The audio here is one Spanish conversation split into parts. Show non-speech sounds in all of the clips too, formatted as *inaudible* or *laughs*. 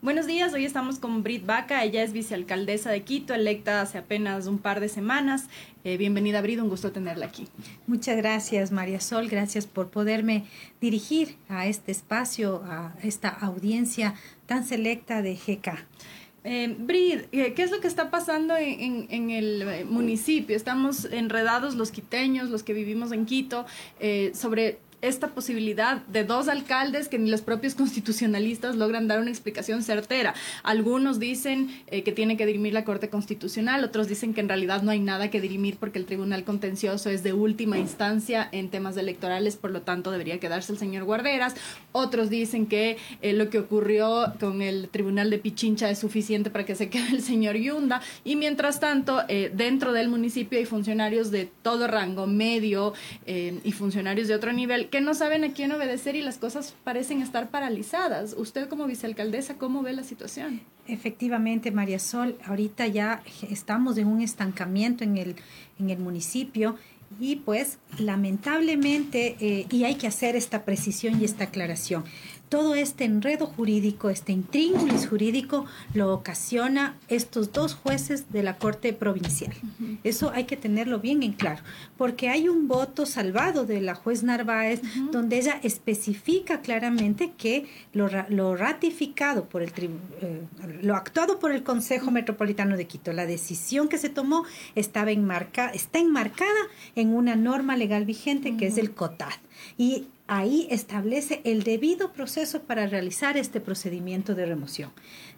Buenos días, hoy estamos con Brit Vaca, ella es vicealcaldesa de Quito, electa hace apenas un par de semanas. Eh, bienvenida Brit, un gusto tenerla aquí. Muchas gracias María Sol, gracias por poderme dirigir a este espacio, a esta audiencia tan selecta de GK. Eh, Brid, eh, ¿qué es lo que está pasando en, el municipio? Estamos enredados los quiteños, los que vivimos en Quito, eh, sobre esta posibilidad de dos alcaldes que ni los propios constitucionalistas logran dar una explicación certera. Algunos dicen eh, que tiene que dirimir la Corte Constitucional, otros dicen que en realidad no hay nada que dirimir porque el Tribunal Contencioso es de última instancia en temas electorales, por lo tanto debería quedarse el señor Guarderas. Otros dicen que eh, lo que ocurrió con el Tribunal de Pichincha es suficiente para que se quede el señor Yunda. Y mientras tanto, eh, dentro del municipio hay funcionarios de todo rango medio y funcionarios de otro nivel que no saben a quién obedecer y las cosas parecen estar paralizadas. Usted como vicealcaldesa, ¿cómo ve la situación? Efectivamente, María Sol, ahorita ya estamos en un estancamiento en el, en el municipio y pues lamentablemente, eh, y hay que hacer esta precisión y esta aclaración, todo este enredo jurídico, este intríngulis jurídico, lo ocasiona estos dos jueces de la Corte Provincial. Eso hay que tenerlo bien en claro, porque hay un voto salvado de la juez Narváez donde ella especifica claramente que lo, ratificado por el eh, lo actuado por el Consejo Metropolitano de Quito, la decisión que se tomó estaba enmarcada, está enmarcada en una norma legal vigente que es el COTAD. Y ahí establece el debido proceso para realizar este procedimiento de remoción.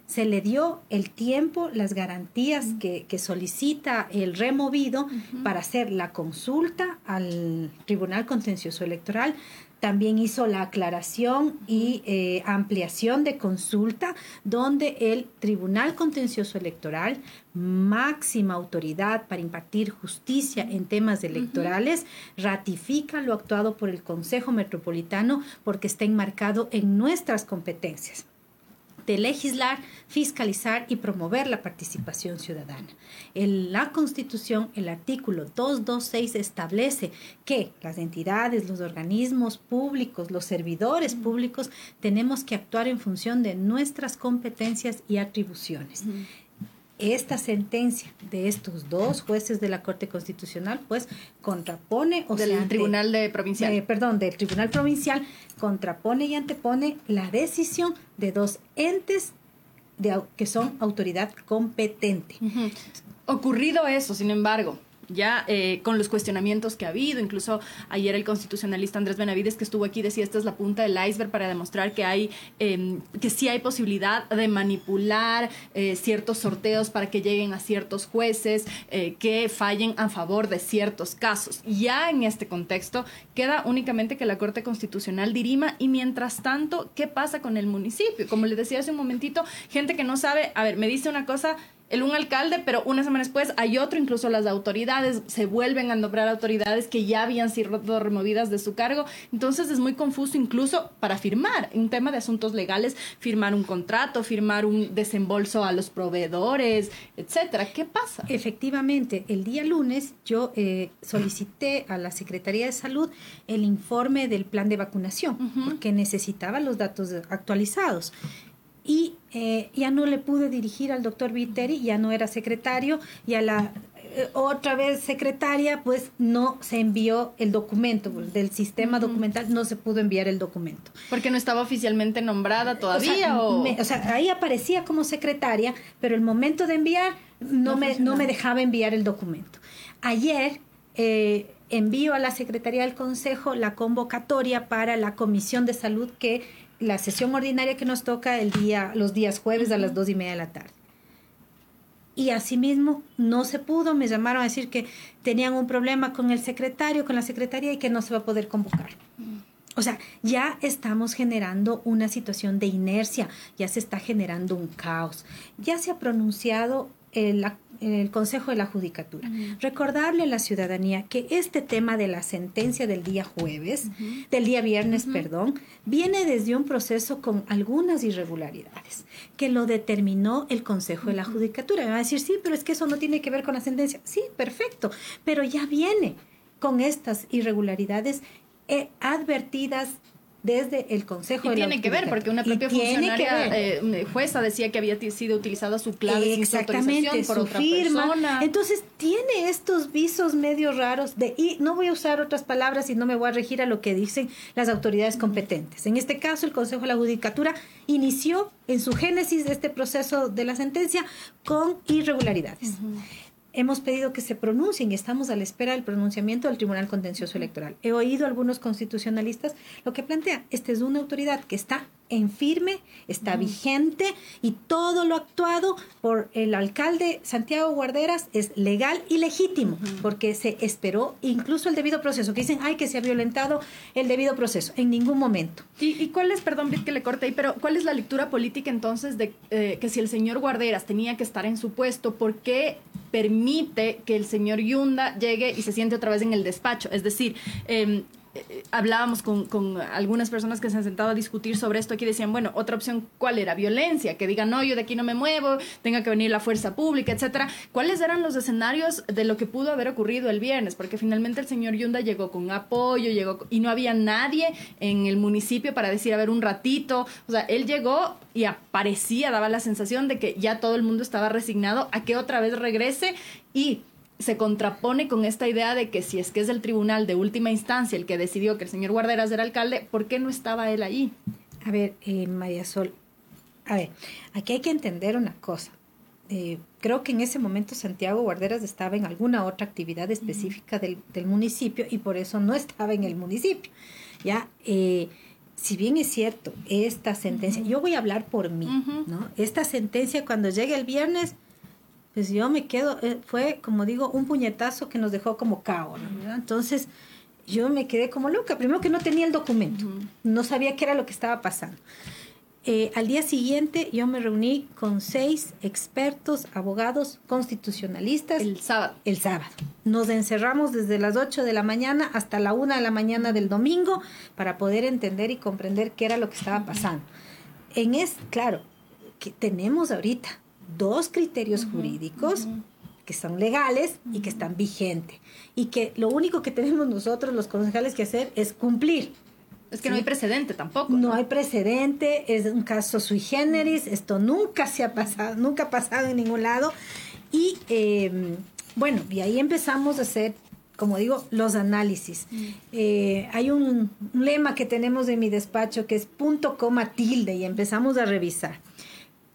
Se le dio el tiempo, las garantías que, solicita el removido para hacer la consulta al Tribunal Contencioso Electoral, también hizo la aclaración y eh, ampliación de consulta donde el Tribunal Contencioso Electoral, máxima autoridad para impartir justicia en temas electorales, ratifica lo actuado por el Consejo Metropolitano porque está enmarcado en nuestras competencias de legislar, fiscalizar y promover la participación ciudadana. En la Constitución, el artículo 226 establece que las entidades, los organismos públicos, los servidores públicos, tenemos que actuar en función de nuestras competencias y atribuciones esta sentencia de estos dos jueces de la Corte Constitucional, pues contrapone, o del Tribunal de Provincial. Eh, perdón, del Tribunal Provincial, contrapone y antepone la decisión de dos entes de, que son autoridad competente. Ocurrido eso, sin embargo, ya eh, con los cuestionamientos que ha habido, incluso ayer el constitucionalista Andrés Benavides que estuvo aquí decía esta es la punta del iceberg para demostrar que hay em, que sí hay posibilidad de manipular eh, ciertos sorteos para que lleguen a ciertos jueces eh, que fallen a favor de ciertos casos. Ya en este contexto queda únicamente que la Corte Constitucional dirima y mientras tanto, ¿qué pasa con el municipio? Como les decía hace un momentito, gente que no sabe, a ver, me dice una cosa el un alcalde, pero una semana después hay otro, incluso las autoridades se vuelven a nombrar autoridades que ya habían sido removidas de su cargo. Entonces es muy confuso incluso para firmar un tema de asuntos legales, firmar un contrato, firmar un desembolso a los proveedores, etcétera. ¿Qué pasa? Efectivamente, el día lunes yo eh, solicité a la Secretaría de Salud el informe del plan de vacunación, porque necesitaba los datos actualizados y eh, ya no le pude dirigir al doctor Viteri, ya no era secretario, y a la eh, otra vez secretaria, pues no se envió el documento, pues, del sistema documental no se pudo enviar el documento. Porque no estaba oficialmente nombrada todavía. O sea, ahí aparecía como secretaria, pero el momento de enviar no, me, no me dejaba enviar el documento. Ayer eh, envío a la Secretaría del Consejo la convocatoria para la Comisión de Salud que la sesión ordinaria que nos toca el día, los días jueves a las dos y media de la tarde. Y asimismo no se pudo, me llamaron a decir que tenían un problema con el secretario, con la secretaría y que no se va a poder convocar. O sea, ya estamos generando una situación de inercia, ya se está generando un caos. Ya se ha pronunciado el, el Consejo de la Judicatura. Recordarle a la ciudadanía que este tema de la sentencia del día jueves, del día viernes, perdón, viene desde un proceso con algunas irregularidades que lo determinó el Consejo de la Judicatura. Me va a decir, sí, pero es que eso no tiene que ver con la sentencia. Sí, perfecto, pero ya viene con estas irregularidades eh, advertidas desde el Consejo y tiene que ver, porque una propia funcionaria eh, jueza decía que había sido utilizada su clave Exactamente, sin su por otra firma. Persona. Entonces, tiene estos visos medio raros de, y no voy a usar otras palabras y no me voy a regir a lo que dicen las autoridades competentes. En este caso, el Consejo de la Judicatura inició en su génesis de este proceso de la sentencia con irregularidades hemos pedido que se pronuncien y estamos a la espera del pronunciamiento del Tribunal Contencioso Electoral. He oído a algunos constitucionalistas lo que plantea, esta es una autoridad que está en firme, está vigente y todo lo actuado por el alcalde Santiago Guarderas es legal y legítimo, porque se esperó incluso el debido proceso, que dicen, ay, que se ha violentado el debido proceso, en ningún momento. ¿Y, cuál es, perdón, que le corte ahí, pero cuál es la lectura política entonces de eh, que si el señor Guarderas tenía que estar en su puesto, ¿por qué permite que el señor Yunda llegue y se siente otra vez en el despacho? Es decir, eh, eh, hablábamos con, con, algunas personas que se han sentado a discutir sobre esto aquí decían, bueno, otra opción, ¿cuál era? Violencia, que digan, no, yo de aquí no me muevo, tenga que venir la fuerza pública, etcétera. ¿Cuáles eran los escenarios de lo que pudo haber ocurrido el viernes? Porque finalmente el señor Yunda llegó con apoyo, llegó y no había nadie en el municipio para decir, a ver, un ratito. O sea, él llegó y aparecía, daba la sensación de que ya todo el mundo estaba resignado a que otra vez regrese y se contrapone con esta idea de que si es que es el tribunal de última instancia el que decidió que el señor Guarderas era alcalde, ¿por qué no estaba él ahí? A ver, eh, María Sol, a ver, aquí hay que entender una cosa. Eh, creo que en ese momento Santiago Guarderas estaba en alguna otra actividad específica del, municipio y por eso no estaba en el municipio. Ya, eh, si bien es cierto, esta sentencia, yo voy a hablar por mí, ¿no? Esta sentencia cuando llegue el viernes, pues yo me quedo, eh, fue como digo, un puñetazo que nos dejó como cao, ¿no? Entonces yo me quedé como loca, primero que no tenía el documento, no sabía qué era lo que estaba pasando. Eh, al día siguiente yo me reuní con seis expertos, abogados constitucionalistas. El sábado. El sábado. Nos encerramos desde las 8 de la mañana hasta la 1 de la mañana del domingo para poder entender y comprender qué era lo que estaba pasando. En es, claro, que tenemos ahorita dos criterios jurídicos que son legales y que están vigentes. Y que lo único que tenemos nosotros, los concejales, que hacer es cumplir. Es que no hay precedente tampoco. ¿no? hay precedente, es un caso sui generis, esto nunca se ha pasado, nunca ha pasado en ningún lado. Y em, bueno, y ahí empezamos a hacer, como digo, los análisis. Eh, hay un, un, lema que tenemos en mi despacho que es punto, coma, tilde, y empezamos a revisar.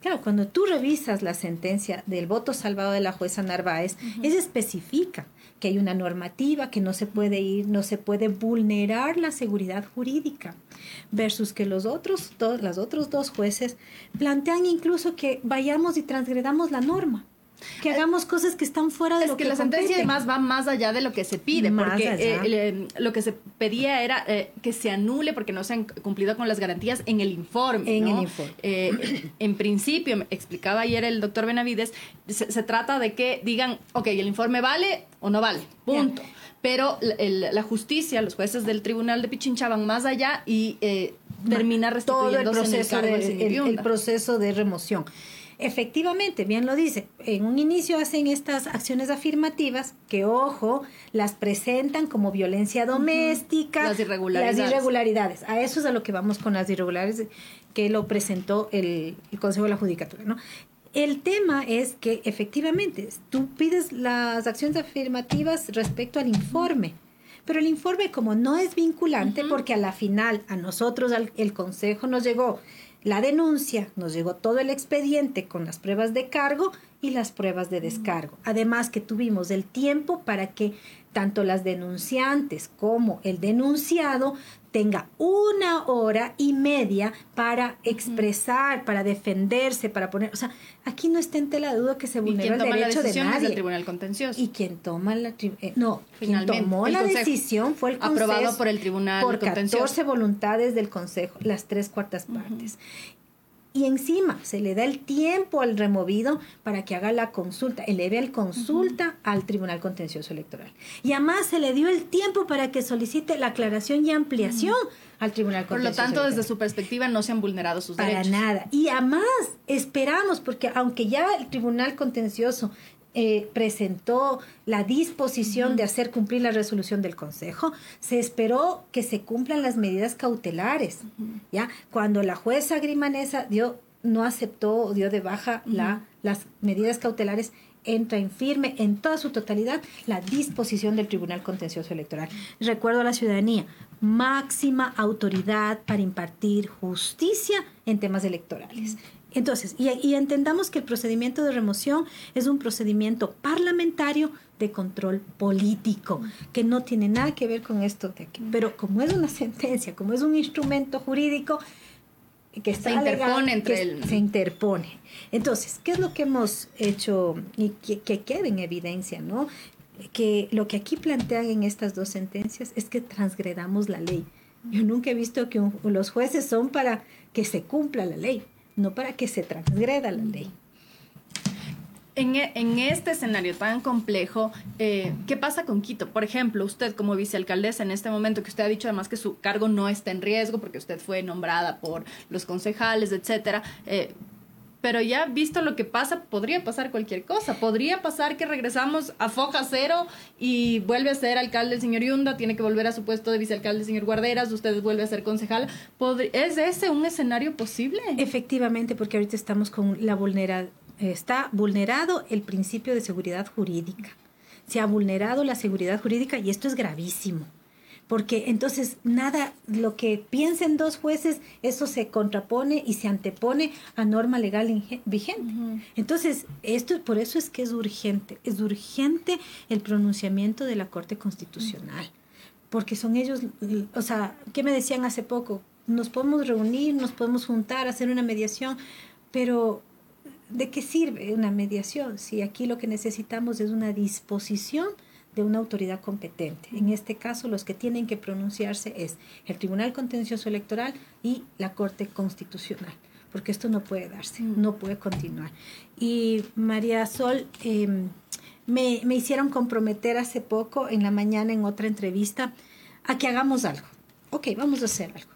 Claro, cuando tú revisas la sentencia del voto salvado de la jueza Narváez, es especifica que hay una normativa que no se puede ir, no se puede vulnerar la seguridad jurídica, versus que los otros, dos, los otros dos jueces plantean incluso que vayamos y transgredamos la norma que hagamos cosas que están fuera de lo que, que la sentencia además va más allá de lo que se pide porque eh, lo que se pedía era eh, que se anule porque no se han cumplido con las garantías en el informe en el informe. Eh, en principio explicaba ayer el doctor Benavides se, trata de que digan ok el informe vale o no vale punto. Pero la justicia los jueces del tribunal de Pichincha van más allá y termina restituyéndose todo el proceso, el proceso de remoción Efectivamente, bien lo dice, en un inicio hacen estas acciones afirmativas que, ojo, las presentan como violencia doméstica. Las irregularidades. Las irregularidades. A eso es a lo que vamos con las irregularidades que lo presentó el, Consejo de la Judicatura, ¿no? El tema es que efectivamente tú pides las acciones afirmativas respecto al informe, pero el informe como no es vinculante, porque a la final a nosotros el Consejo nos llegó la denuncia, nos llegó todo el expediente con las pruebas de cargo y las pruebas de descargo. Además que tuvimos el tiempo para que tanto las denunciantes como el denunciado tenga una hora y media para expresar, para defenderse, para poner, o sea, aquí no está en tela de duda que se vulnera el derecho de nadie. el Tribunal Contencioso. Y quien toma la eh, no, quien tomó la decisión fue el Consejo aprobado por el Tribunal por 14 voluntades del Consejo, las tres cuartas partes y encima se le da el tiempo al removido para que haga la consulta, eleve el consulta al Tribunal Contencioso Electoral. Y además se le dio el tiempo para que solicite la aclaración y ampliación al Tribunal Contencioso Por lo tanto, desde su perspectiva no se han vulnerado sus derechos. Para nada. Y además esperamos, porque aunque ya el Tribunal Contencioso eh, presentó la disposición de hacer cumplir la resolución del Consejo, se esperó que se cumplan las medidas cautelares. ¿ya? Cuando la jueza Grimanesa dio, no aceptó, dio de baja la, las medidas cautelares, entra en firme en toda su totalidad la disposición del Tribunal Contencioso Electoral. Recuerdo a la ciudadanía, máxima autoridad para impartir justicia en temas electorales. Entonces, y, entendamos que el procedimiento de remoción es un procedimiento parlamentario de control político, que no tiene nada que ver con esto de aquí. Pero como es una *laughs* sentencia, como es un instrumento jurídico, que está se interpone entre el... se interpone. Entonces, ¿qué es lo que hemos hecho y que, que queda en evidencia, no? Que lo que aquí plantean en estas dos sentencias es que transgredamos la ley. Yo nunca he visto que los jueces son para que se cumpla la ley, no para que se transgreda la ley. En, e, este escenario tan complejo, eh, ¿qué pasa con Quito? Por ejemplo, usted como vicealcaldesa en este momento, que usted ha dicho además que su cargo no está en riesgo porque usted fue nombrada por los concejales, etcétera. Eh, pero ya visto lo que pasa, podría pasar cualquier cosa. Podría pasar que regresamos a foja cero y vuelve a ser alcalde el señor Yunda, tiene que volver a su puesto de vicealcalde el señor Guarderas, usted vuelve a ser concejal. ¿Es ese un escenario posible? Efectivamente, porque ahorita estamos con la vulnerabilidad está vulnerado el principio de seguridad jurídica. Se ha vulnerado la seguridad jurídica y esto es gravísimo. Porque entonces nada, lo que piensen dos jueces, eso se contrapone y se antepone a norma legal vigente. Entonces, esto por eso es que es urgente, es urgente el pronunciamiento de la Corte Constitucional. Porque son ellos, o sea, ¿qué me decían hace poco? Nos podemos reunir, nos podemos juntar, hacer una mediación, pero ¿de qué sirve una mediación si aquí lo que necesitamos es una disposición de una autoridad competente? En este caso, los que tienen que pronunciarse es el Tribunal Contencioso Electoral y la Corte Constitucional, porque esto no puede darse, mm. no puede continuar. Y María Sol, em, me, me hicieron comprometer hace poco, en la mañana, en otra entrevista, a que hagamos algo. Ok, vamos a hacer algo.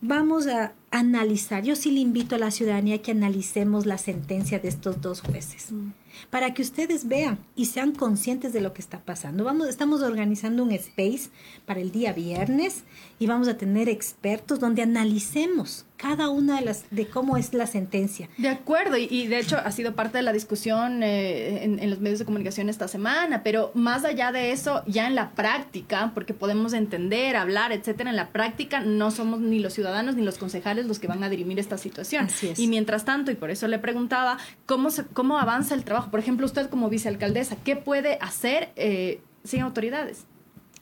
Vamos a analizar, yo sí le invito a la ciudadanía que analicemos la sentencia de estos dos jueces, mm. Para que ustedes vean y sean conscientes de lo que está pasando. Vamos, estamos organizando un space para el día viernes y vamos a tener expertos donde analicemos cada una de las de cómo es la sentencia. De acuerdo, y, de hecho ha sido parte de la discusión eh, en, los medios de comunicación esta semana, pero más allá de eso, ya en la práctica, porque podemos entender, hablar, etcétera, en la práctica no somos ni los ciudadanos ni los concejales los que van a dirimir esta situación. Y mientras tanto, y por eso le preguntaba, ¿cómo, cómo avanza el trabajo? Por ejemplo, usted como vicealcaldesa, ¿qué puede hacer eh, sin autoridades?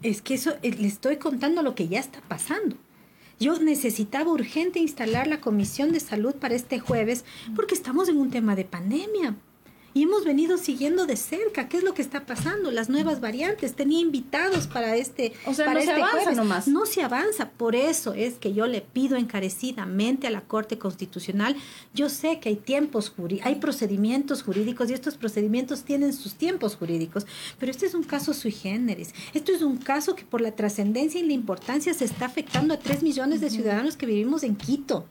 Es que eso, eh, le estoy contando lo que ya está pasando. Yo necesitaba urgente instalar la comisión de salud para este jueves porque estamos en un tema de pandemia y hemos venido siguiendo de cerca qué es lo que está pasando, las nuevas variantes. Tenía invitados para este, o sea, para no este se avanza nomás. No se avanza, por eso es que yo le pido encarecidamente a la Corte Constitucional. Yo sé que hay tiempos hay procedimientos jurídicos y estos procedimientos tienen sus tiempos jurídicos, pero este es un caso sui generis. Esto es un caso que por la trascendencia y la importancia se está afectando a tres millones de ciudadanos que vivimos en Quito.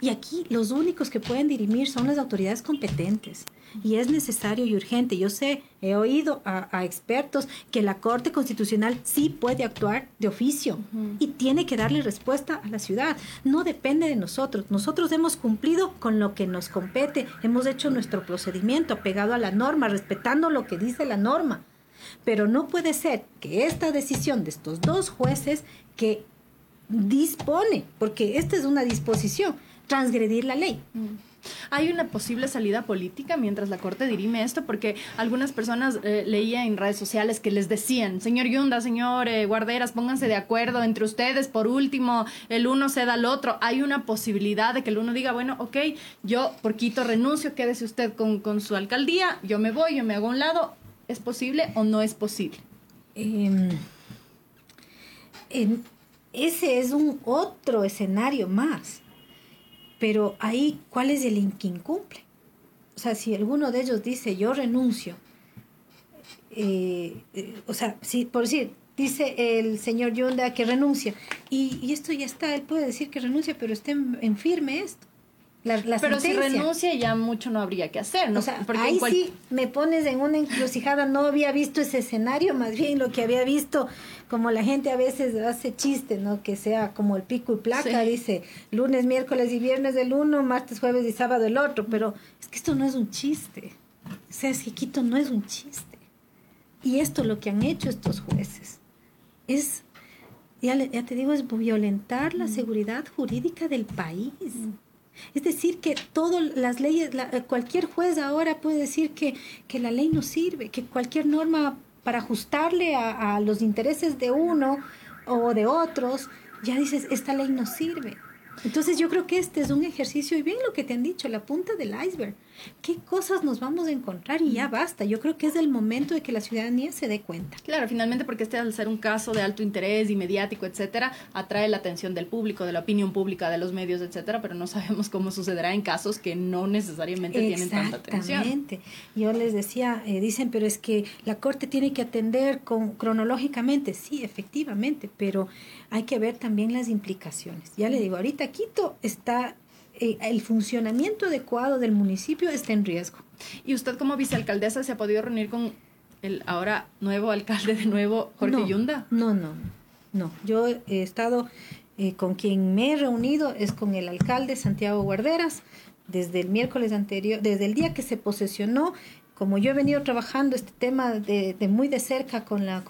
Y aquí los únicos que pueden dirimir son las autoridades competentes. Y es necesario y urgente. Yo sé, he oído a, expertos que la Corte Constitucional sí puede actuar de oficio y tiene que darle respuesta a la ciudad. No depende de nosotros. Nosotros hemos cumplido con lo que nos compete. Hemos hecho nuestro procedimiento apegado a la norma, respetando lo que dice la norma. Pero no puede ser que esta decisión de estos dos jueces que dispone, porque esta es una disposición, transgredir la ley. ¿Hay una posible salida política mientras la Corte dirime esto? Porque algunas personas eh, leía en redes sociales que les decían, señor Yunda, señor eh, Guarderas, pónganse de acuerdo entre ustedes, por último, el uno ceda al otro. ¿Hay una posibilidad de que el uno diga, bueno, ok, yo por Quito renuncio, quédese usted con, su alcaldía, yo me voy, yo me hago a un lado? ¿Es posible o no es posible? Em, ese es un otro escenario más pero ahí, ¿cuál es el que incumple? O sea, si alguno de ellos dice, yo renuncio, eh, eh, o sea, si, por decir, dice el señor Yunda que renuncia, y, esto ya está, él puede decir que renuncia, pero esté en, firme esto. La, Pero si renuncia ya mucho no habría que hacer, ¿no? O sea, ahí sí me pones en una encrucijada, no había visto ese escenario, más bien lo que había visto, como la gente a veces hace chiste, ¿no? Que sea como el pico y placa, dice lunes, miércoles y viernes del uno, martes, jueves y sábado el otro, pero es que esto no es un chiste. O sea, es que Quito no es un chiste. Y esto lo que han hecho estos jueces es, ya, ya te digo, es violentar la mm. seguridad jurídica del país. Mm. Es decir, que todas las leyes, cualquier juez ahora puede decir que, que, la ley no sirve, que cualquier norma para ajustarle a, a los intereses de uno o de otros, ya dices, esta ley no sirve. Entonces yo creo que este es un ejercicio, y bien lo que te han dicho, la punta del iceberg. ¿Qué cosas nos vamos a encontrar? Y ya basta. Yo creo que es el momento de que la ciudadanía se dé cuenta. Claro, finalmente porque este al ser un caso de alto interés y mediático, etcétera, atrae la atención del público, de la opinión pública, de los medios, etcétera, pero no sabemos cómo sucederá en casos que no necesariamente tienen tanta atención. Exactamente. Yo les decía, eh, dicen, pero es que la Corte tiene que atender con, cronológicamente. Sí, efectivamente, pero hay que ver también las implicaciones. Ya le digo, ahorita Quito está, el funcionamiento adecuado del municipio está en riesgo. ¿Y usted como vicealcaldesa se ha podido reunir con el ahora nuevo alcalde de nuevo, Jorge Yunda? No, no, no. Yo he estado, eh, con quien me he reunido es con el alcalde Santiago Guarderas, desde el miércoles anterior, desde el día que se posesionó, como yo he venido trabajando este tema de, muy de cerca con la,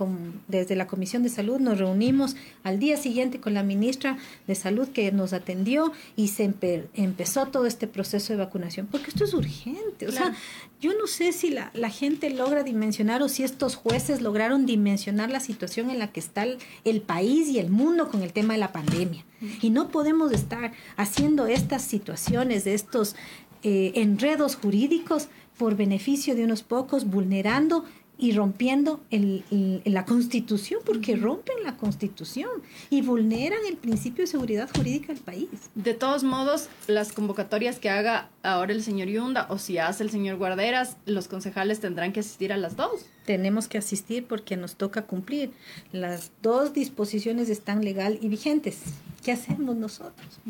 desde la Comisión de Salud, nos reunimos al día siguiente con la ministra de Salud que nos atendió y se empezó todo este proceso de vacunación, porque esto es urgente. O sea, yo no sé si la, la, gente logra dimensionar o si estos jueces lograron dimensionar la situación en la que está el, país y el mundo con el tema de la pandemia. Y no podemos estar haciendo estas situaciones, de estos eh, enredos jurídicos por beneficio de unos pocos, vulnerando y rompiendo el, la constitución, porque rompen la constitución y vulneran el principio de seguridad jurídica del país. De todos modos, las convocatorias que haga ahora el señor Yunda o si hace el señor Guarderas, los concejales tendrán que asistir a las dos. Tenemos que asistir porque nos toca cumplir. Las dos disposiciones están legal y vigentes. ¿Qué hacemos nosotros?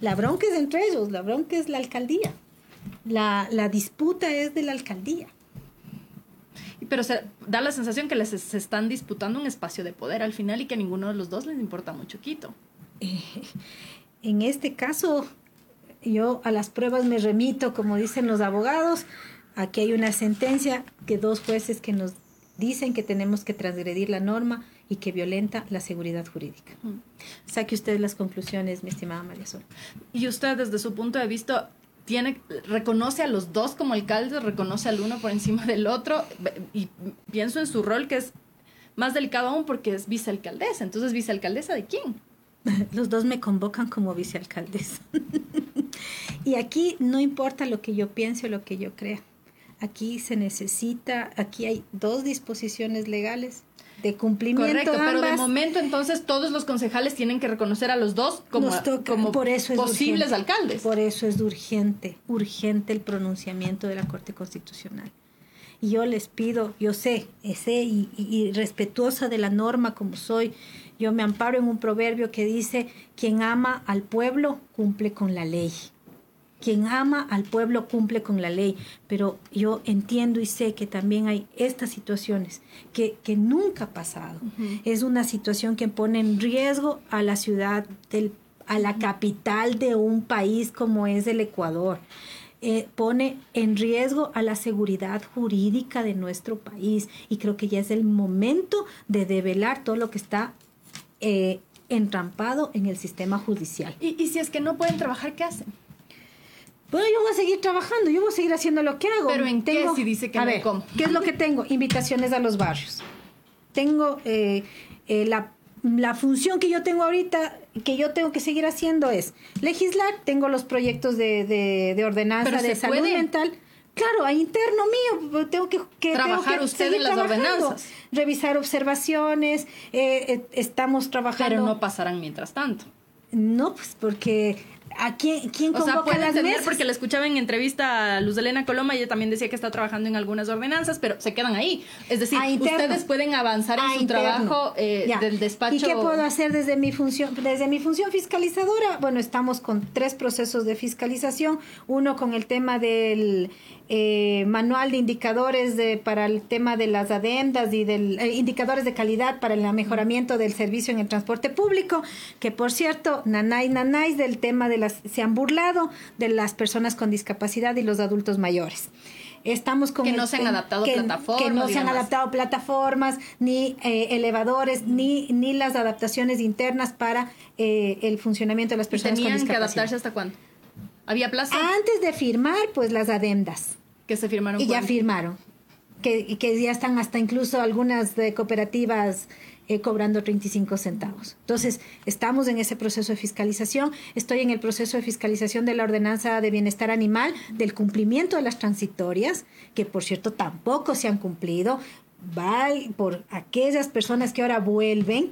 La bronca es entre ellos, la bronca es la alcaldía la, la disputa es de la alcaldía. Pero se, da la sensación que les se están disputando un espacio de poder al final y que a ninguno de los dos les importa mucho Quito. Eh, en este caso, yo a las pruebas me remito, como dicen los abogados. Aquí hay una sentencia que dos jueces que nos dicen que tenemos que transgredir la norma y que violenta la seguridad jurídica. Saque usted las conclusiones, mi estimada María Sol. Y usted, desde su punto de vista, tiene, reconoce a los dos como alcaldes, reconoce al uno por encima del otro, y pienso en su rol que es más delicado aún porque es vicealcaldesa. Entonces, ¿vicealcaldesa de quién? *laughs* Los dos me convocan como vicealcaldesa. *laughs* y aquí no importa lo que yo piense o lo que yo crea. Aquí se necesita, aquí hay dos disposiciones legales de cumplimiento. Correcto, pero de momento entonces todos los concejales tienen que reconocer a los dos como, como por eso posibles alcaldes. Por eso es urgente, urgente el pronunciamiento de la Corte Constitucional. Y yo les pido, yo sé, sé y, y respetuosa de la norma como soy, yo me amparo en un proverbio que dice, quien ama al pueblo cumple con la ley quien ama al pueblo cumple con la ley, pero yo entiendo y sé que también hay estas situaciones que, que nunca ha pasado. Es una situación que pone en riesgo a la ciudad, del, a la capital de un país como es el Ecuador. Eh, pone en riesgo a la seguridad jurídica de nuestro país y creo que ya es el momento de develar todo lo que está eh, entrampado en el sistema judicial. ¿Y, ¿Y si es que no pueden trabajar, qué hacen? Bueno, yo voy a seguir trabajando, yo voy a seguir haciendo lo que hago. Pero ¿en tengo, qué si dice que a ver, ¿Qué es lo que tengo? Invitaciones a los barrios. Tengo eh, eh, la, la función que yo tengo ahorita, que yo tengo que seguir haciendo es legislar. Tengo los proyectos de, de, ordenanza de salud mental. Claro, a interno mío, tengo que, que trabajar usted en las ordenanzas, revisar observaciones, eh, estamos trabajando. Pero no pasarán mientras tanto. No, pues porque ¿A quién, quién o sea, convoca puede las entender mesas? porque la escuchaba en entrevista a Luz Elena Coloma y ella también decía que está trabajando en algunas ordenanzas, pero se quedan ahí. Es decir, ustedes pueden avanzar en su interno. trabajo eh, del despacho. ¿Y qué puedo hacer desde mi función? Desde mi función fiscalizadora, bueno, estamos con tres procesos de fiscalización. Uno con el tema del eh, manual de indicadores de, para el tema de las adendas y del eh, indicadores de calidad para el mejoramiento del servicio en el transporte público, que por cierto, nanay nanay del tema de las se han burlado de las personas con discapacidad y los adultos mayores. Estamos con Que el no se han adaptado que- plataformas que no se han adaptado plataformas, ni eh, elevadores, ni, ni las adaptaciones internas para eh, el funcionamiento de las ¿Y personas con tenían que discapacidad. adaptarse hasta cuándo? ¿Había plazo? Antes de firmar, pues las adendas. Que se firmaron. Y ya firmaron. Que, que ya están hasta incluso algunas de cooperativas eh, cobrando 35 centavos. Entonces, estamos en ese proceso de fiscalización. Estoy en el proceso de fiscalización de la ordenanza de bienestar animal, del cumplimiento de las transitorias, que por cierto tampoco se han cumplido. Va por aquellas personas que ahora vuelven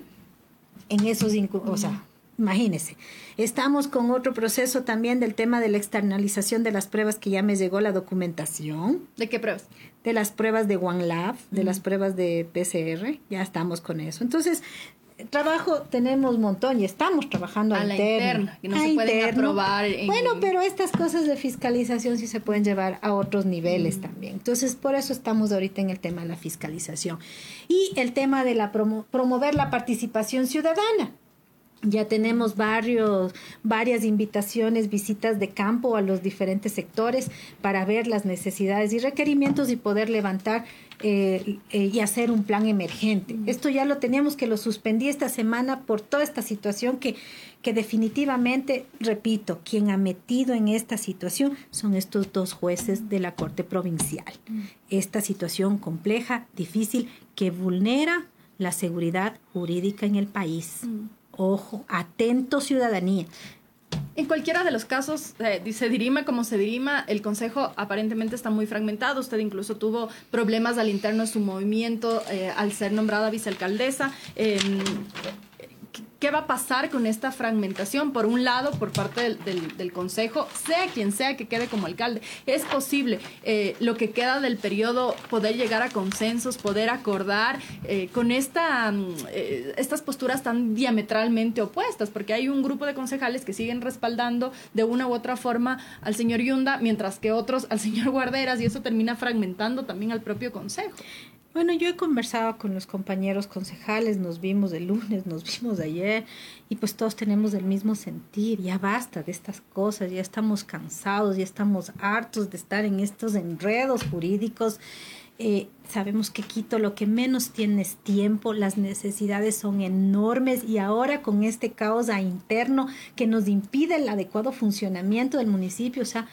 en esos, o sea, imagínese. Estamos con otro proceso también del tema de la externalización de las pruebas que ya me llegó la documentación, ¿De qué pruebas? de las pruebas de OneLab, de las pruebas de PCR, ya estamos con eso. Entonces, trabajo tenemos un montón y estamos trabajando A la interno. interna, que no A se pueden interno. aprobar en- Bueno, pero estas cosas de fiscalización sí se pueden llevar a otros niveles también. Entonces, por eso estamos ahorita en el tema de la fiscalización. Y el tema de la promo- promover la participación ciudadana. Ya tenemos varios, varias invitaciones, visitas de campo a los diferentes sectores para ver las necesidades y requerimientos y poder levantar eh, eh, y hacer un plan emergente. Esto ya lo teníamos que lo suspendí esta semana por toda esta situación que, que definitivamente, repito, quien ha metido en esta situación son estos dos jueces de la Corte Provincial. Esta situación compleja, difícil, que vulnera la seguridad jurídica en el país. Ojo, atento ciudadanía. En cualquiera de los casos, eh, se dirima como se dirima, el Consejo aparentemente está muy fragmentado. Usted incluso tuvo problemas al interno de su movimiento eh, al ser nombrada vicealcaldesa. Eh, ¿Qué va a pasar con esta fragmentación? Por un lado, por parte del, del- Consejo, sea quien sea que quede como alcalde, es posible eh, lo que queda del periodo poder llegar a consensos, poder acordar eh, con esta, mm, eh, estas posturas tan diametralmente opuestas, porque hay un grupo de concejales que siguen respaldando de una u otra forma al señor Yunda, mientras que otros al señor Guarderas, y eso termina fragmentando también al propio Consejo. Bueno, yo he conversado con los compañeros concejales, nos vimos el lunes, nos vimos ayer y pues todos tenemos el mismo sentir, ya basta de estas cosas, ya estamos cansados, ya estamos hartos de estar en estos enredos jurídicos. Eh, sabemos que Quito lo que menos tiene es tiempo, las necesidades son enormes y ahora con este caos interno que nos impide el adecuado funcionamiento del municipio, o sea,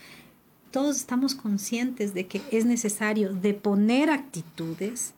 todos estamos conscientes de que es necesario deponer actitudes,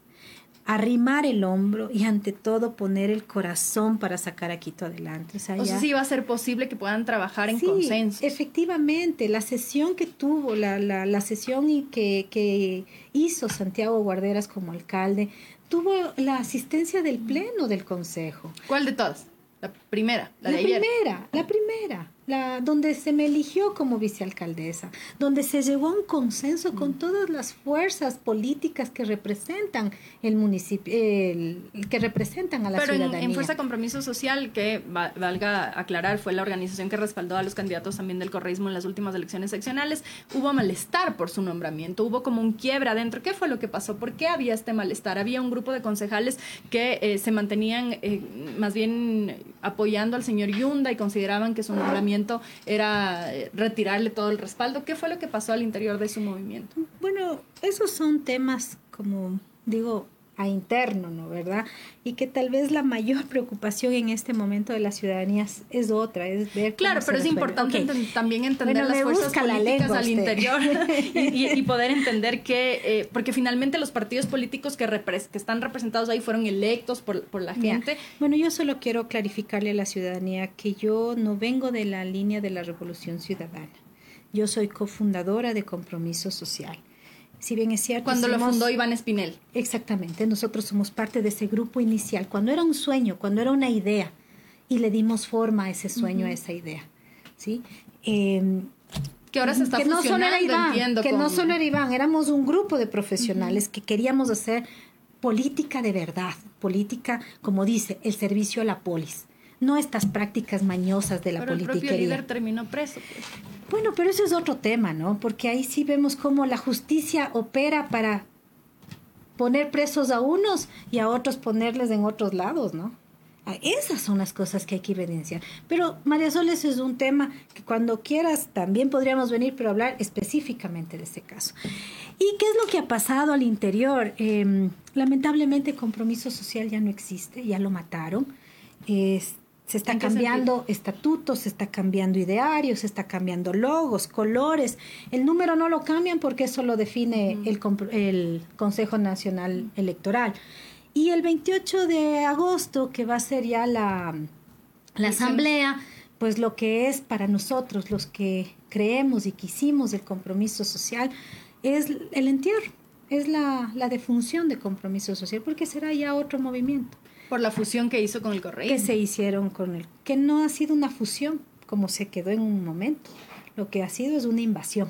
arrimar el hombro y ante todo poner el corazón para sacar a Quito adelante. O sea, O sea, ya- sí va a ser posible que puedan trabajar en Sí, consenso. Efectivamente, la sesión que tuvo, la, la, la sesión y que, que hizo Santiago Guarderas como alcalde, tuvo la asistencia del Pleno del Consejo. ¿Cuál de todas? La primera, la, La, de ayer. primera, la primera, la donde se me eligió como vicealcaldesa, donde se llegó a un consenso con todas las fuerzas políticas que representan el municipio, el, que representan a la Pero en, ciudadanía. en Fuerza Compromiso Social, que va- valga aclarar, fue la organización que respaldó a los candidatos también del correísmo en las últimas elecciones seccionales, hubo malestar por su nombramiento, hubo como un quiebre adentro. ¿Qué fue lo que pasó? ¿Por qué había este malestar? Había un grupo de concejales que eh, se mantenían eh, más bien apoyando al señor Yunda y consideraban que su nombramiento era eh, retirarle todo el respaldo. ¿Qué fue lo que pasó al interior de su movimiento? Bueno, esos son temas como digo a interno, ¿no? ¿Verdad? Y que tal vez la mayor *laughs* preocupación en este momento de la ciudadanía es- es otra, es ver Claro, pero es resuelve. importante también entender Bueno, las fuerzas la políticas lengua al usted. interior *laughs* y, poder entender que, eh, porque finalmente los partidos políticos que, que están representados ahí fueron electos por, por la gente. Bueno, yo solo quiero clarificarle a la ciudadanía que yo no vengo de la línea de la revolución ciudadana. Yo soy cofundadora de Compromiso Social. Si bien es cierto, Cuando lo fundó Iván Espinel. Exactamente, nosotros somos parte de ese grupo inicial, cuando era un sueño, cuando era una idea, y le dimos forma a ese sueño, a esa idea. ¿sí? Eh, que ahora se está que no solo era Iván, entiendo, que con- no solo era Iván, éramos un grupo de profesionales que queríamos hacer política de verdad, política, como dice, el servicio a la polis, no estas prácticas mañosas de la Pero el propio líder terminó preso. pues. Bueno, pero eso es otro tema, ¿no? Porque ahí sí vemos cómo la justicia opera para poner presos a unos y a otros ponerles en otros lados, ¿no? Ah, Esas son las cosas que hay que evidenciar. Pero María Sol, ese es un tema que cuando quieras también podríamos venir, pero hablar específicamente de ese caso. ¿Y qué es lo que ha pasado al interior? Eh, lamentablemente compromiso social ya no existe, ya lo mataron. Es- se están ¿En qué cambiando estatutos, se está cambiando idearios, se está cambiando logos, colores. El número no lo cambian porque eso lo define el, compro- el Consejo Nacional Electoral. Y el 28 de agosto, que va a ser ya la, la asamblea, pues lo que es para nosotros, los que creemos y quisimos el compromiso social, es el entierro, es la, la defunción de compromiso social, porque será ya otro movimiento Por la fusión que hizo con el correo. que se hicieron con el que no ha sido una fusión como se quedó en un momento. Lo que ha sido es una invasión.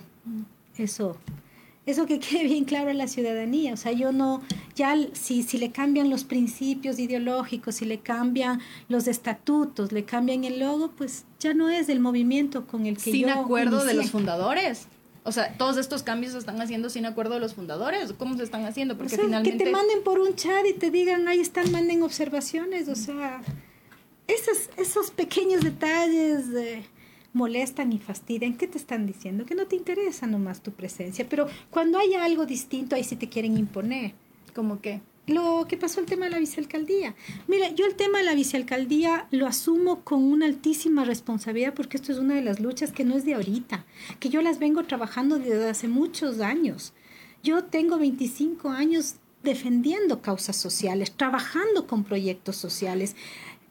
Eso eso que *laughs* quede bien claro a la ciudadanía. O sea yo no ya si si le cambian los principios ideológicos si le cambian los estatutos le cambian el logo pues ya no es el movimiento con el que sin yo acuerdo de los fundadores. O sea, todos estos cambios se están haciendo sin acuerdo de los fundadores. ¿Cómo se están haciendo? O Porque sea, finalmente que te manden por un chat y te digan, ahí están, manden observaciones, o sea, esos, esos pequeños detalles eh, molestan y fastidian. ¿Qué te están diciendo? Que no te interesa nomás tu presencia, pero cuando hay algo distinto, ahí sí te quieren imponer. como que Lo que pasó el tema de la vicealcaldía. Mira, yo el tema de la vicealcaldía lo asumo con una altísima responsabilidad porque esto es una de las luchas que no es de ahorita, que yo las vengo trabajando desde hace muchos años. Yo tengo 25 años defendiendo causas sociales, trabajando con proyectos sociales.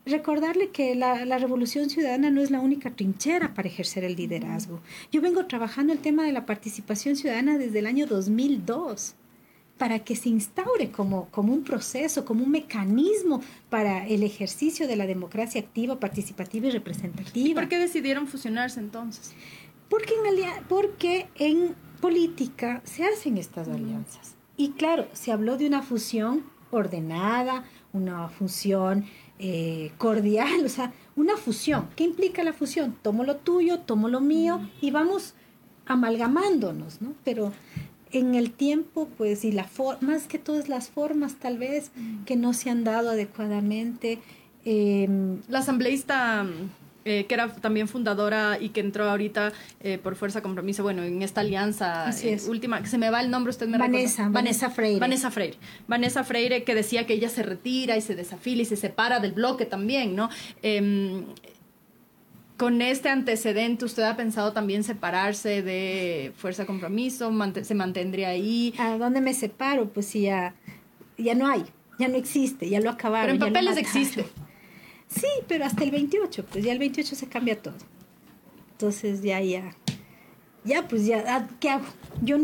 Recordarle que la, la revolución ciudadana no es la única trinchera para ejercer el liderazgo. Yo vengo trabajando el tema de la participación ciudadana desde el año 2002 para que se instaure como, como un proceso, como un mecanismo para el ejercicio de la democracia activa, participativa y representativa. ¿Por qué decidieron fusionarse entonces? Porque en, porque en política se hacen estas alianzas. Y claro, se habló de una fusión ordenada, una fusión eh, cordial, *laughs* o sea, una fusión. ¿Qué implica la fusión? Tomo lo tuyo, tomo lo mío y vamos amalgamándonos, ¿no? Pero en el tiempo, pues, y la for más que todas las formas, tal vez, que no se han dado adecuadamente. em, La asambleísta, mm, eh, que era también fundadora y que entró ahorita eh, por fuerza compromiso, bueno, en esta alianza eh, es. última, que se me va el nombre, usted me Vanessa, recuerda. Vanessa Freire. Vanessa Freire. Vanessa Freire que decía que ella se retira y se desafila y se separa del bloque también, ¿no? Con este antecedente, ¿usted ha pensado también separarse de Fuerza Compromiso? ¿Se mantendría ahí? ¿A dónde me separo? Pues si ya, ya no hay, ya no existe, ya lo acabaron. Pero en papeles existe. Sí, pero hasta el 28, pues ya el 28 se cambia todo. Entonces ya, ya, ya, pues ya, ah, ¿qué hago? Yo,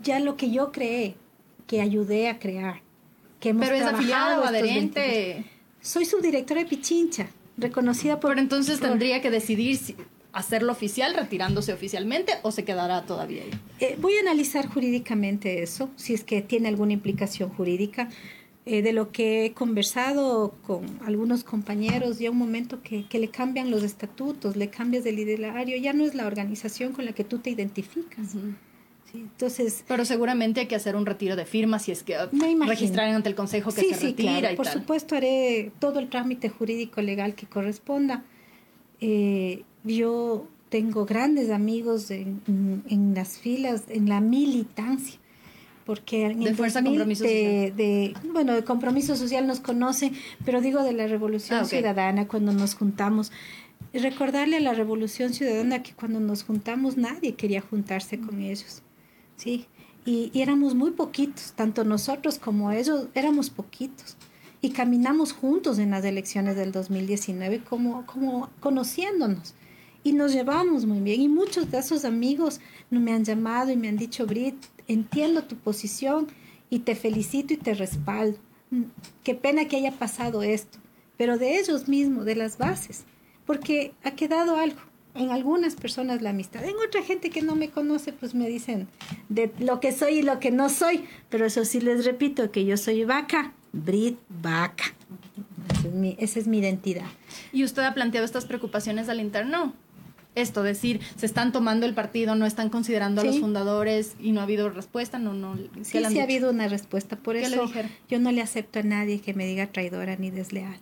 ya lo que yo creé, que ayudé a crear, que hemos Pero es afiliada o estos 22. adherente. Soy subdirectora de Pichincha, reconocida por... Pero entonces por- tendría que decidir si hacerlo oficial, retirándose oficialmente o se quedará todavía ahí. Eh, voy a analizar jurídicamente eso, si es que tiene alguna implicación jurídica. Eh, de lo que he conversado con algunos compañeros, ya un momento que, que le cambian los estatutos, le cambias el ideario, ya no es la organización con la que tú te identificas. ¿sí? Entonces, Pero seguramente hay que hacer un retiro de firmas si es que Me imagino. registrar ante el consejo que sí, se sí, retira claro, y por tal. supuesto haré todo el trámite jurídico legal que corresponda. Eh, yo tengo grandes amigos en, en las filas, en la militancia, porque en De el Fuerza 2000 Compromiso de, de- bueno, de compromiso social nos conoce, pero digo de la Revolución Ah. Ciudadana cuando nos juntamos. Recordarle a la Revolución Ciudadana que cuando nos juntamos nadie quería juntarse con ellos, ¿sí? Y, éramos muy poquitos, tanto nosotros como ellos éramos poquitos. Y caminamos juntos en las elecciones del 2019 como, como conociéndonos. Y nos llevamos muy bien. Y muchos de esos amigos me han llamado y me han dicho, Brit, entiendo tu posición y te felicito y te respaldo. Mm, Qué pena que haya pasado esto. Pero de ellos mismos, de las bases. Porque ha quedado algo. En algunas personas la amistad. En otra gente que no me conoce, pues me dicen de lo que soy y lo que no soy. Pero eso sí les repito, que yo soy vaca, Brit vaca. Esa es mi, esa es mi identidad. ¿Y usted ha planteado estas preocupaciones al interno? Esto, decir, se están tomando el partido, no están considerando a los fundadores y no ha habido respuesta, no, no. Sí, sí ha habido una respuesta. Por eso yo no le acepto a nadie que me diga traidora ni desleal.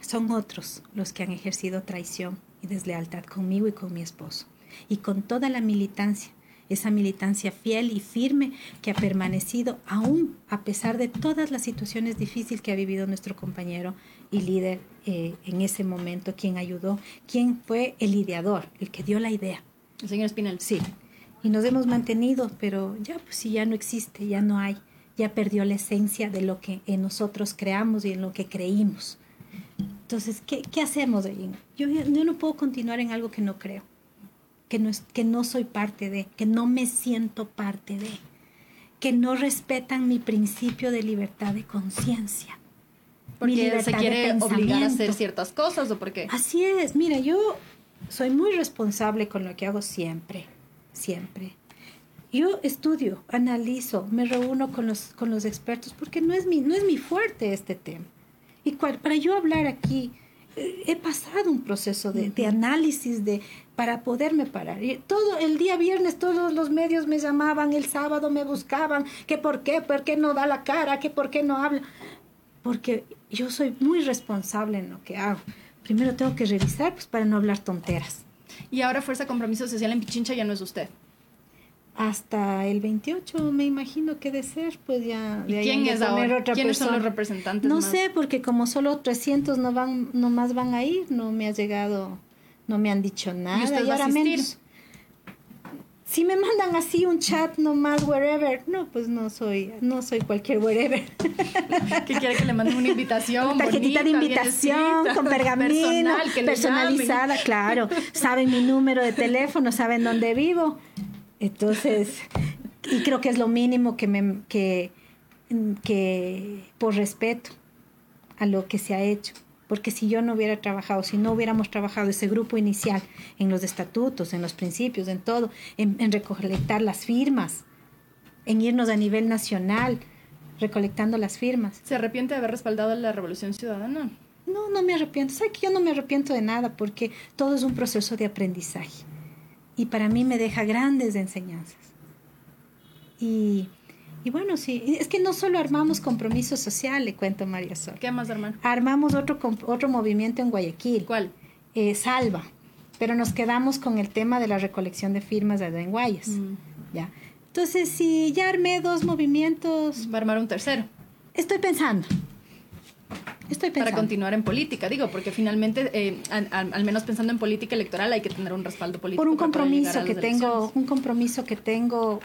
Son otros los que han ejercido traición y deslealtad conmigo y con mi esposo. Y con toda la militancia, esa militancia fiel y firme que ha permanecido aún a pesar de todas las situaciones difíciles que ha vivido nuestro compañero y líder eh, en ese momento, quien ayudó, quien fue el ideador, el que dio la idea. El señor Espinal. Sí. Y nos hemos mantenido, pero ya pues si ya no existe, ya no hay, ya perdió la esencia de lo que en nosotros creamos y en lo que creímos. Entonces, ¿qué, qué hacemos ahí? Yo, yo no puedo continuar en algo que no creo, que no, es, que no soy parte de, que no me siento parte de, que no respetan mi principio de libertad de conciencia. Porque se quiere obligar a hacer ciertas cosas o por qué? Así es, mira, yo soy muy responsable con lo que hago siempre, siempre. Yo estudio, analizo, me reúno con los, con los expertos porque no es mi, no es mi fuerte este tema. Y para yo hablar aquí, eh, he pasado un proceso de, análisis de, para poderme parar. Y todo el día viernes todos los medios me llamaban, el sábado me buscaban, que por qué, por qué no da la cara, que por qué no habla. Porque yo soy muy responsable en lo que hago. Primero tengo que revisar pues, para no hablar tonteras. Y ahora Fuerza Compromiso Social en Pichincha ya no es usted hasta el 28 me imagino que de ser pues ya ¿Y quién es ahora? ¿Quiénes son los representantes? No sé porque como solo 300 no van no más van a ir, no me ha llegado, no me han dicho nada y, usted ahora menos. Si me mandan así un chat nomás wherever, no, pues no soy, no soy cualquier wherever. *laughs* ¿Qué quiere que le mande una invitación? Una tarjetita de invitación con pergamino, personalizada, claro. *laughs* Saben mi número de teléfono, saben dónde vivo. Entonces, y creo que es lo mínimo que, me, que, que por respeto a lo que se ha hecho. Porque si yo no hubiera trabajado, si no hubiéramos trabajado ese grupo inicial en los estatutos, en los principios, en todo, en, en recolectar las firmas, en irnos a nivel nacional, recolectando las firmas. ¿Se arrepiente de haber respaldado la Revolución Ciudadana? No, no me arrepiento. ¿Sabes que yo no me arrepiento de nada porque todo es un proceso de aprendizaje y para mí me deja grandes enseñanzas. Y, y, bueno, sí, es que no solo armamos compromiso social, le cuento María Sol. ¿Qué más, hermano? Armamos otro, otro movimiento en Guayaquil. ¿Cuál? Eh, Salva, pero nos quedamos con el tema de la recolección de firmas de en Guayas. Mm. ¿ya? Entonces, si ya armé dos movimientos... Va a armar un tercero. Estoy pensando. Estoy para continuar en política, digo, porque finalmente, eh, al, menos pensando en política electoral, hay que tener un respaldo político. Por un compromiso que tengo, un compromiso que tengo,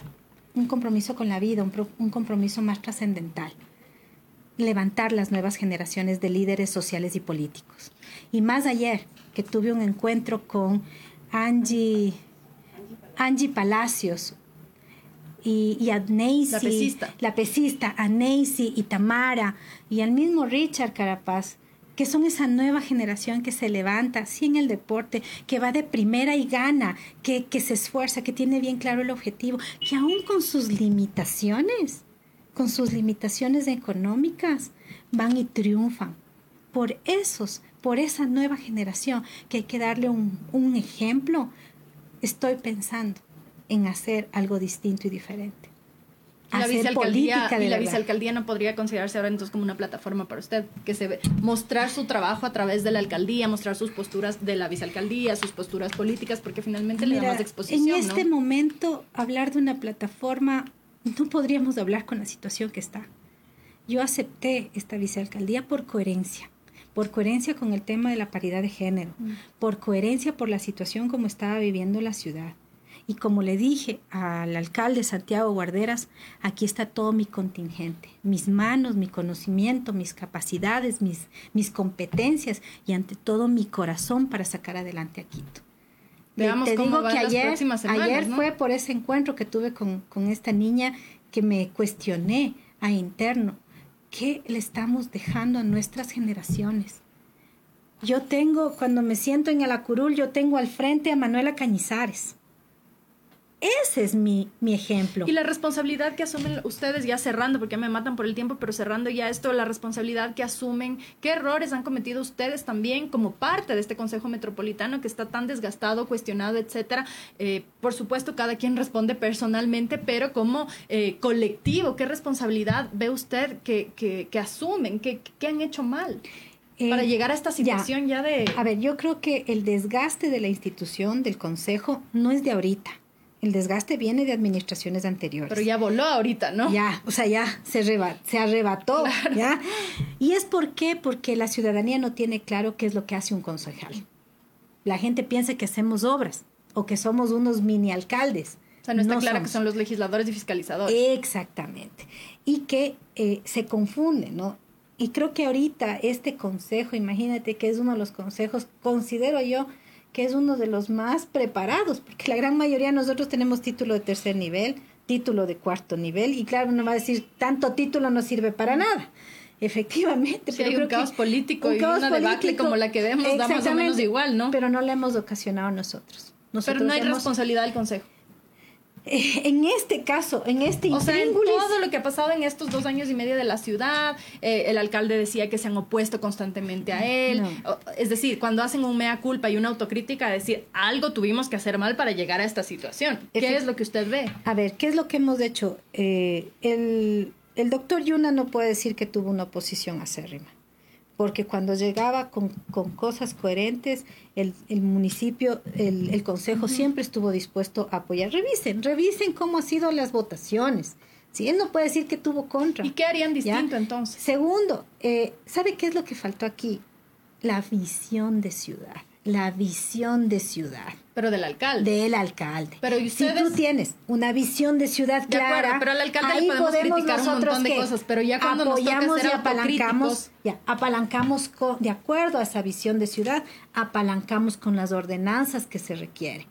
un compromiso con la vida, un, un compromiso más trascendental. Levantar las nuevas generaciones de líderes sociales y políticos. Y más ayer, que tuve un encuentro con Angie, Angie Palacios, y, y a la pesista, la pesista a y Tamara y al mismo Richard Carapaz, que son esa nueva generación que se levanta, sí en el deporte, que va de primera y gana, que, que se esfuerza, que tiene bien claro el objetivo, que aún con sus limitaciones, con sus limitaciones económicas, van y triunfan. Por esos, por esa nueva generación, que hay que darle un, un ejemplo, estoy pensando en hacer algo distinto y diferente. La vicealcaldía, y la vicealcaldía no podría considerarse ahora entonces como una plataforma para usted, que se ve, mostrar su trabajo a través de la alcaldía, mostrar sus posturas de la vicealcaldía, sus posturas políticas, porque finalmente le da más exposición. En este momento, hablar de una plataforma, no podríamos hablar con la situación que está. Yo acepté esta vicealcaldía por coherencia por coherencia con el tema de la paridad de género, mm. por coherencia por la situación como estaba viviendo la ciudad, y como le dije al alcalde Santiago Guarderas, aquí está todo mi contingente, mis manos, mi conocimiento, mis capacidades, mis, mis competencias y ante todo mi corazón para sacar adelante a Quito. Veamos Te digo que ayer, ayer fue por ese encuentro que tuve con, con esta niña que me cuestioné a interno, ¿qué le estamos dejando a nuestras generaciones? yo tengo, cuando me siento en el acurul, yo tengo al frente a Manuela Cañizares. Ese es mi, mi, ejemplo. Y la responsabilidad que asumen ustedes, ya cerrando, porque me matan por el tiempo, pero cerrando ya esto, la responsabilidad que asumen, qué errores han cometido ustedes también como parte de este Consejo Metropolitano que está tan desgastado, cuestionado, etcétera. Eh, por supuesto, cada quien responde personalmente, pero como eh, colectivo, ¿qué responsabilidad ve usted que, que, que asumen? ¿Qué, ¿Qué, han hecho mal? para eh, llegar a esta situación ya, ya de... A ver, yo creo que el desgaste de la institución, del Consejo, no es de ahorita el desgaste viene de administraciones anteriores. Pero ya voló ahorita, ¿no? Ya, o sea, ya se, se arrebató, ¿ya? ¿Y es por qué? Porque la ciudadanía no tiene claro qué es lo que hace un concejal. La gente piensa que hacemos obras o que somos unos mini alcaldes. O sea, no está claro que son los legisladores y fiscalizadores. Exactamente. Y que eh, se confunde, ¿no? Y creo que ahorita este consejo, imagínate que es uno de los consejos, considero yo, que es uno de los más preparados, porque la gran mayoría de nosotros tenemos título de tercer nivel, título de cuarto nivel, y claro, uno va a decir, tanto título no sirve para nada. Efectivamente. pero hay un caos político y una debacle como la que vemos da más o menos igual, ¿no? Pero no la hemos ocasionado nosotros. nosotros pero no hay responsabilidad del Consejo. *laughs* en este caso, en este O sea, en todo lo que ha pasado en estos dos años y medio de la ciudad, eh, el alcalde decía que se han opuesto constantemente a él. Es decir, cuando hacen un mea culpa y una autocrítica, decir, algo tuvimos que hacer mal para llegar a esta situación. ¿Qué es lo que usted ve? A ver, ¿qué es lo que hemos hecho? Eh, el, el doctor Yuna no puede decir que tuvo una oposición acérrima porque cuando llegaba con, cosas coherentes, el, municipio, el, consejo siempre estuvo dispuesto a apoyar. Revisen, revisen cómo han sido las votaciones. Si él no puede decir que tuvo contra. ¿Y qué harían distinto entonces? Segundo, eh, ¿sabe qué es lo que faltó aquí? La visión de ciudad la visión de ciudad. Pero del alcalde. Del alcalde. Pero Si tú tienes una visión de ciudad clara, pero al alcalde le podemos, criticar un montón de cosas, pero ya cuando apoyamos nos toca y apalancamos, ya, apalancamos de acuerdo a esa visión de ciudad, apalancamos con las ordenanzas que se requieren.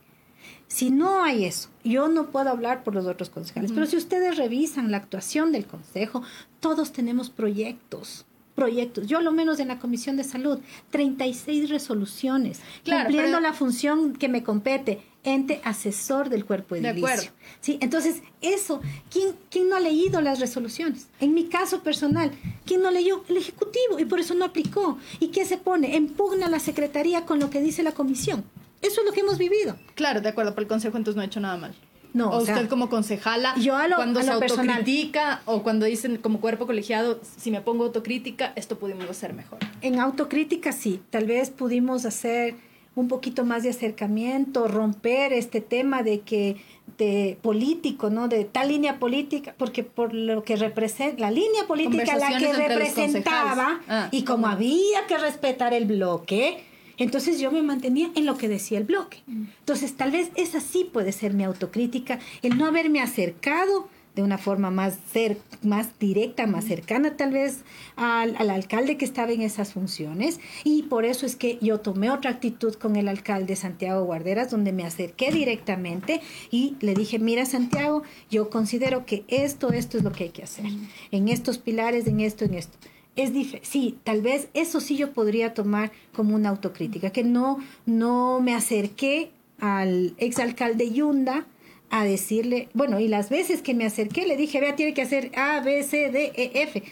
Si no hay eso, yo no puedo hablar por los otros concejales, pero si ustedes revisan la actuación del consejo, todos tenemos proyectos proyectos, yo lo menos en la Comisión de Salud, 36 resoluciones, cumpliendo la función que me compete, ente asesor del cuerpo edilicio. De acuerdo. ¿Sí? Entonces, eso, ¿quién, ¿quién no ha leído las resoluciones? En mi caso personal, ¿quién no leyó? El Ejecutivo, y por eso no aplicó. ¿Y qué se pone? Impugna la Secretaría con lo que dice la Comisión. Eso es lo que hemos vivido. Claro, de acuerdo, pero el Consejo entonces no ha hecho nada mal. No, o, usted como concejala, yo cuando se autocritica o cuando dicen como cuerpo colegiado, si me pongo autocrítica, esto pudimos hacer mejor. En autocrítica sí, tal vez pudimos hacer un poquito más de acercamiento, romper este tema de que de político, ¿no? De tal línea política, porque por lo que representa la línea política la que representaba ah, y como había que respetar el bloque, entonces yo me mantenía en lo que decía el bloque. Mm. Entonces tal vez esa sí puede ser mi autocrítica, el no haberme acercado de una forma más, ser, más directa, más cercana tal vez al, alcalde que estaba en esas funciones. Y por eso es que yo tomé otra actitud con el alcalde Santiago Guarderas, donde me acerqué directamente y le dije, mira Santiago, yo considero que esto, esto es lo que hay que hacer. Mm. En estos pilares, en esto, en esto es sí, tal vez eso sí yo podría tomar como una autocrítica, que no, no me acerqué al exalcalde Yunda a decirle, bueno, y las veces que me acerqué le dije, vea, tiene que hacer A, B, C, D, E, F,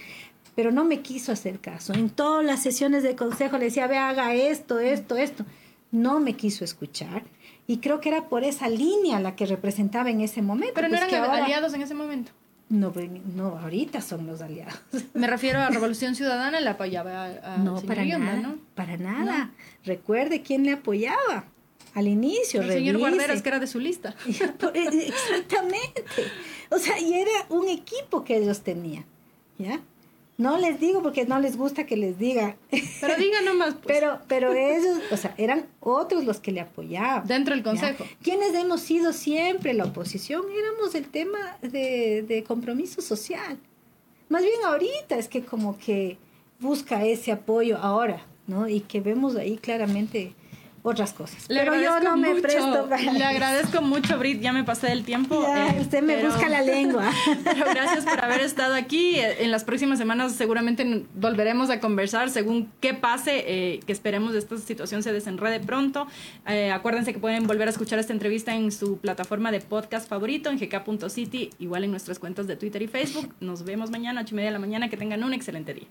pero no me quiso hacer caso. En todas las sesiones de consejo le decía, vea, haga esto, esto, esto. No me quiso escuchar. Y creo que era por esa línea la que representaba en ese momento. Pero no pues eran aliados en ese momento. No, no, ahorita son los aliados. Me refiero a Revolución Ciudadana, le apoyaba a, No, para nada, ¿no? para nada. Recuerde quién le apoyaba al inicio. El señor Guarderas, que era de su lista. *laughs* Eh, exactamente. O sea, y era un equipo que ellos tenían, ¿ya? No les digo porque no les gusta que les diga. Pero diga nomás. Pues. Pero, pero ellos, o sea, eran otros los que le apoyaban. Dentro del consejo. ¿Quiénes hemos sido siempre la oposición? Éramos el tema de, de compromiso social. Más bien ahorita es que como que busca ese apoyo ahora, ¿no? Y que vemos ahí claramente otras cosas. Pero yo no me presto para Le agradezco mucho, Brit, ya me pasé del tiempo. Eh, usted me busca la lengua. *laughs* Pero gracias por haber estado aquí. En las próximas semanas seguramente volveremos a conversar según qué pase, eh, que esperemos esta situación se desenrede pronto. Eh, acuérdense que pueden volver a escuchar esta entrevista en su plataforma de podcast favorito, en gk.city, igual en nuestras cuentas de Twitter y Facebook. Nos vemos mañana, 8 y media de la mañana. Que tengan un excelente día.